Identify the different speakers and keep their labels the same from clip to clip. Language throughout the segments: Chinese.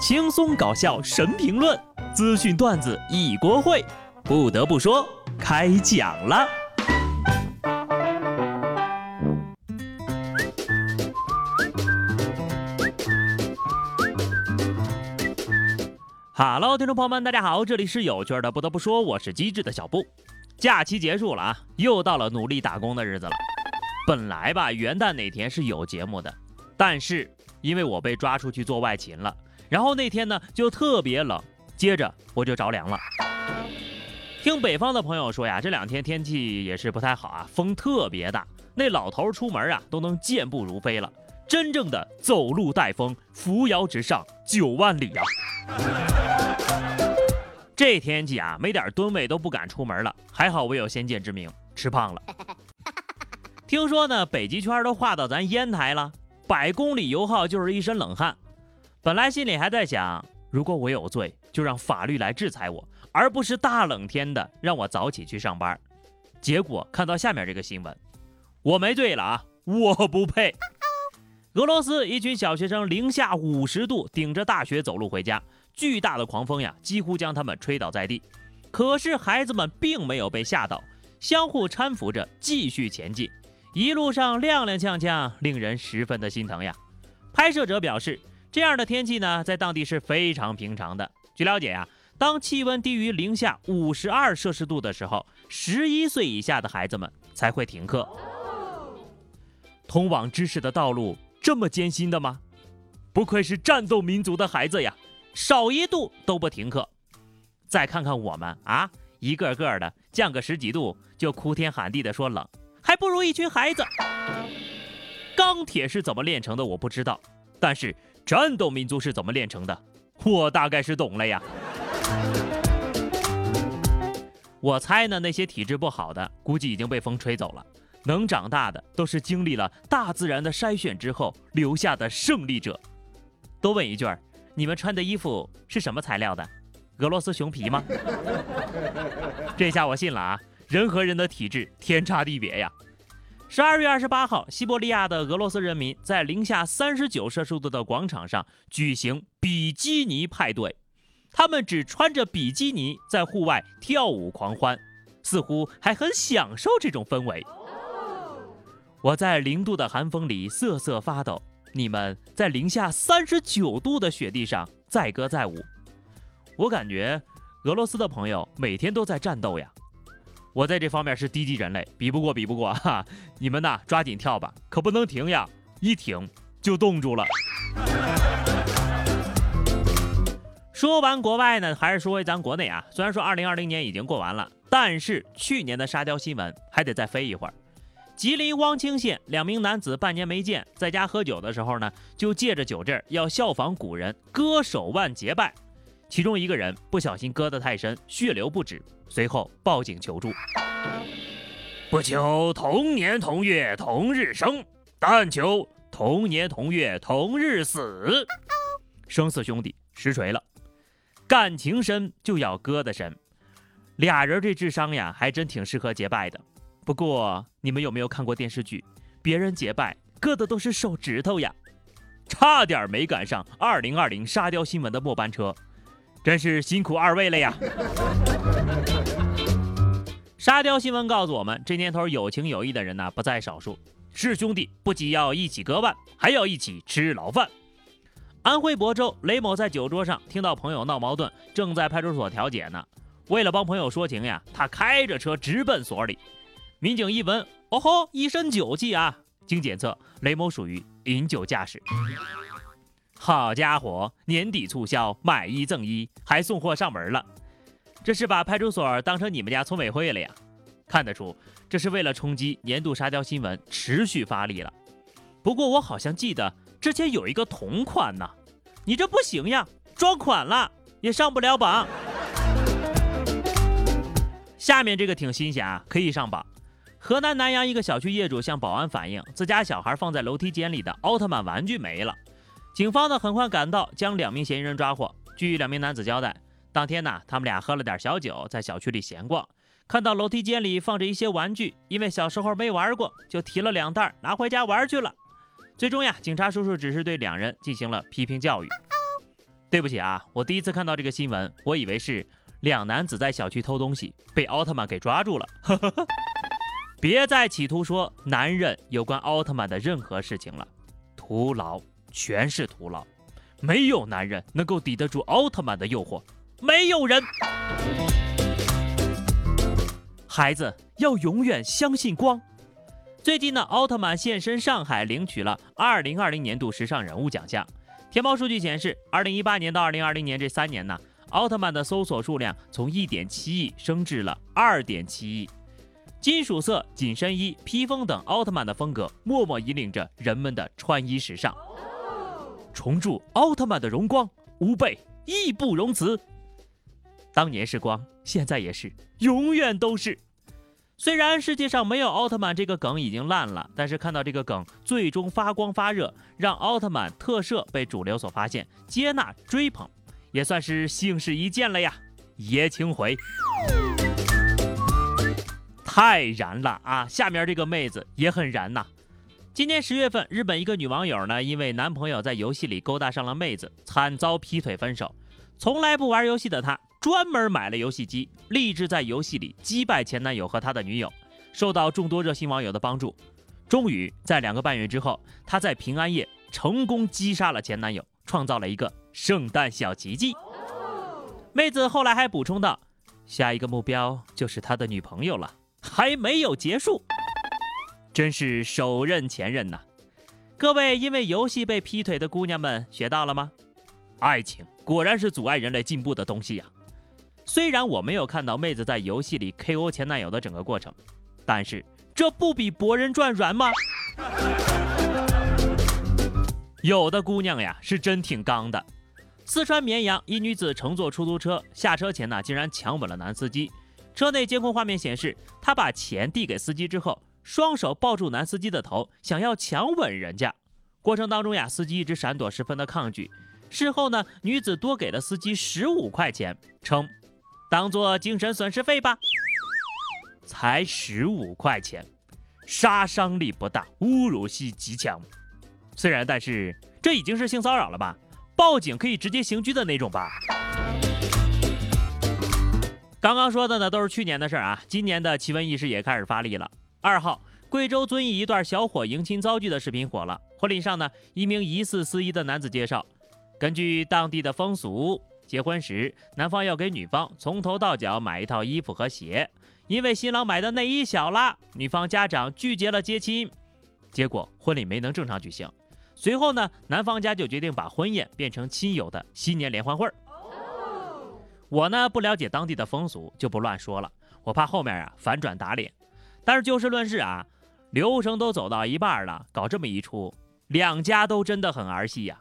Speaker 1: 轻松搞笑神评论，资讯段子一锅烩。不得不说，开讲了。Hello，听众朋友们，大家好，这里是有趣的。不得不说，我是机智的小布。假期结束了啊，又到了努力打工的日子了。本来吧，元旦那天是有节目的，但是因为我被抓出去做外勤了。然后那天呢就特别冷，接着我就着凉了。听北方的朋友说呀，这两天天气也是不太好啊，风特别大，那老头出门啊都能健步如飞了，真正的走路带风，扶摇直上九万里呀。这天气啊，没点吨位都不敢出门了，还好我有先见之明，吃胖了。听说呢，北极圈都划到咱烟台了，百公里油耗就是一身冷汗。本来心里还在想，如果我有罪，就让法律来制裁我，而不是大冷天的让我早起去上班。结果看到下面这个新闻，我没罪了啊，我不配。俄罗斯一群小学生零下五十度顶着大雪走路回家，巨大的狂风呀，几乎将他们吹倒在地。可是孩子们并没有被吓到，相互搀扶着继续前进，一路上踉踉跄跄，令人十分的心疼呀。拍摄者表示。这样的天气呢，在当地是非常平常的。据了解呀，当气温低于零下五十二摄氏度的时候，十一岁以下的孩子们才会停课。通往知识的道路这么艰辛的吗？不愧是战斗民族的孩子呀，少一度都不停课。再看看我们啊，一个个的降个十几度就哭天喊地的说冷，还不如一群孩子。钢铁是怎么炼成的？我不知道，但是。战斗民族是怎么炼成的？我大概是懂了呀。我猜呢，那些体质不好的，估计已经被风吹走了。能长大的，都是经历了大自然的筛选之后留下的胜利者。多问一句儿，你们穿的衣服是什么材料的？俄罗斯熊皮吗？这下我信了啊！人和人的体质天差地别呀。十二月二十八号，西伯利亚的俄罗斯人民在零下三十九摄氏度的广场上举行比基尼派对，他们只穿着比基尼在户外跳舞狂欢，似乎还很享受这种氛围。我在零度的寒风里瑟瑟发抖，你们在零下三十九度的雪地上载歌载舞，我感觉俄罗斯的朋友每天都在战斗呀。我在这方面是低级人类，比不过，比不过哈！你们呐，抓紧跳吧，可不能停呀，一停就冻住了。说完国外呢，还是说回咱国内啊。虽然说二零二零年已经过完了，但是去年的沙雕新闻还得再飞一会儿。吉林汪清县两名男子半年没见，在家喝酒的时候呢，就借着酒劲儿要效仿古人割手腕结拜。其中一个人不小心割得太深，血流不止，随后报警求助。不求同年同月同日生，但求同年同月同日死。生死兄弟，实锤了。感情深就要割得深，俩人这智商呀，还真挺适合结拜的。不过你们有没有看过电视剧？别人结拜割的都是手指头呀，差点没赶上二零二零沙雕新闻的末班车。真是辛苦二位了呀！沙雕新闻告诉我们，这年头有情有义的人呢不在少数，是兄弟不仅要一起割腕，还要一起吃牢饭。安徽亳州雷某在酒桌上听到朋友闹矛盾，正在派出所调解呢。为了帮朋友说情呀，他开着车直奔所里。民警一闻，哦吼，一身酒气啊！经检测，雷某属于饮酒驾驶。好家伙，年底促销买一赠一，还送货上门了，这是把派出所当成你们家村委会了呀？看得出，这是为了冲击年度沙雕新闻，持续发力了。不过我好像记得之前有一个同款呢，你这不行呀，撞款了也上不了榜。下面这个挺新鲜啊，可以上榜。河南南阳一个小区业主向保安反映，自家小孩放在楼梯间里的奥特曼玩具没了。警方呢很快赶到，将两名嫌疑人抓获。据两名男子交代，当天呢，他们俩喝了点小酒，在小区里闲逛，看到楼梯间里放着一些玩具，因为小时候没玩过，就提了两袋拿回家玩去了。最终呀，警察叔叔只是对两人进行了批评教育。对不起啊，我第一次看到这个新闻，我以为是两男子在小区偷东西，被奥特曼给抓住了。别再企图说男人有关奥特曼的任何事情了，徒劳，全是徒劳。没有男人能够抵得住奥特曼的诱惑，没有人。孩子要永远相信光。最近呢，奥特曼现身上海，领取了二零二零年度时尚人物奖项。天猫数据显示，二零一八年到二零二零年这三年呢，奥特曼的搜索数量从一点七亿升至了二点七亿。金属色紧身衣、披风等奥特曼的风格，默默引领着人们的穿衣时尚。重铸奥特曼的荣光，吾辈义不容辞。当年是光，现在也是，永远都是。虽然世界上没有奥特曼这个梗已经烂了，但是看到这个梗最终发光发热，让奥特曼特摄被主流所发现、接纳、追捧，也算是幸事一件了呀。爷青回，太燃了啊！下面这个妹子也很燃呐。今年十月份，日本一个女网友呢，因为男朋友在游戏里勾搭上了妹子，惨遭劈腿分手。从来不玩游戏的她，专门买了游戏机，立志在游戏里击败前男友和他的女友。受到众多热心网友的帮助，终于在两个半月之后，她在平安夜成功击杀了前男友，创造了一个圣诞小奇迹。妹子后来还补充道：“下一个目标就是他的女朋友了，还没有结束。”真是手刃前任呐！各位因为游戏被劈腿的姑娘们学到了吗？爱情果然是阻碍人类进步的东西呀！虽然我没有看到妹子在游戏里 KO 前男友的整个过程，但是这不比《博人传》软吗？有的姑娘呀是真挺刚的。四川绵阳一女子乘坐出租车下车前呢，竟然强吻了男司机。车内监控画面显示，她把钱递给司机之后。双手抱住男司机的头，想要强吻人家。过程当中呀，司机一直闪躲，十分的抗拒。事后呢，女子多给了司机十五块钱，称当做精神损失费吧。才十五块钱，杀伤力不大，侮辱性极强。虽然，但是这已经是性骚扰了吧？报警可以直接刑拘的那种吧？刚刚说的呢，都是去年的事儿啊。今年的奇闻异事也开始发力了。二号，贵州遵义一段小伙迎亲遭拒的视频火了。婚礼上呢，一名疑似司仪的男子介绍，根据当地的风俗，结婚时男方要给女方从头到脚买一套衣服和鞋，因为新郎买的内衣小了，女方家长拒绝了接亲，结果婚礼没能正常举行。随后呢，男方家就决定把婚宴变成亲友的新年联欢会儿。我呢不了解当地的风俗，就不乱说了，我怕后面啊反转打脸。但是就事论事啊，流程都走到一半了，搞这么一出，两家都真的很儿戏呀。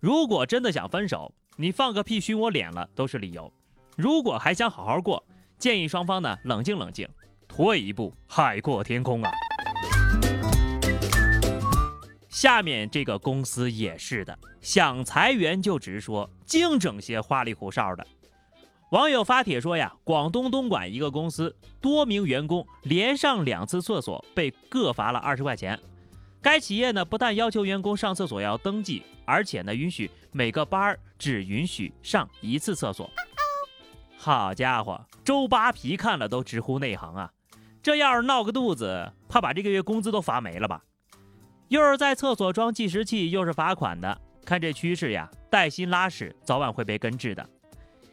Speaker 1: 如果真的想分手，你放个屁熏我脸了都是理由；如果还想好好过，建议双方呢冷静冷静，退一步海阔天空啊。下面这个公司也是的，想裁员就直说，净整些花里胡哨的。网友发帖说呀，广东东莞一个公司多名员工连上两次厕所被各罚了二十块钱。该企业呢不但要求员工上厕所要登记，而且呢允许每个班儿只允许上一次厕所。好家伙，周扒皮看了都直呼内行啊！这要是闹个肚子，怕把这个月工资都罚没了吧？又是在厕所装计时器，又是罚款的，看这趋势呀，带薪拉屎早晚会被根治的。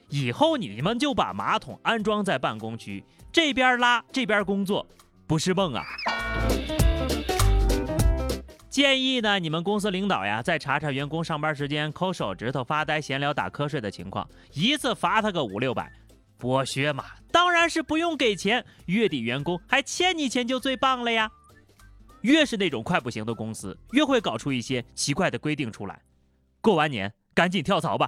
Speaker 1: 以后你们就把马桶安装在办公区，这边拉这边工作，不是梦啊！建议呢，你们公司领导呀，再查查员工上班时间抠手指头、发呆、闲聊、打瞌睡的情况，一次罚他个五六百。剥削嘛，当然是不用给钱，月底员工还欠你钱就最棒了呀！越是那种快不行的公司，越会搞出一些奇怪的规定出来。过完年赶紧跳槽吧！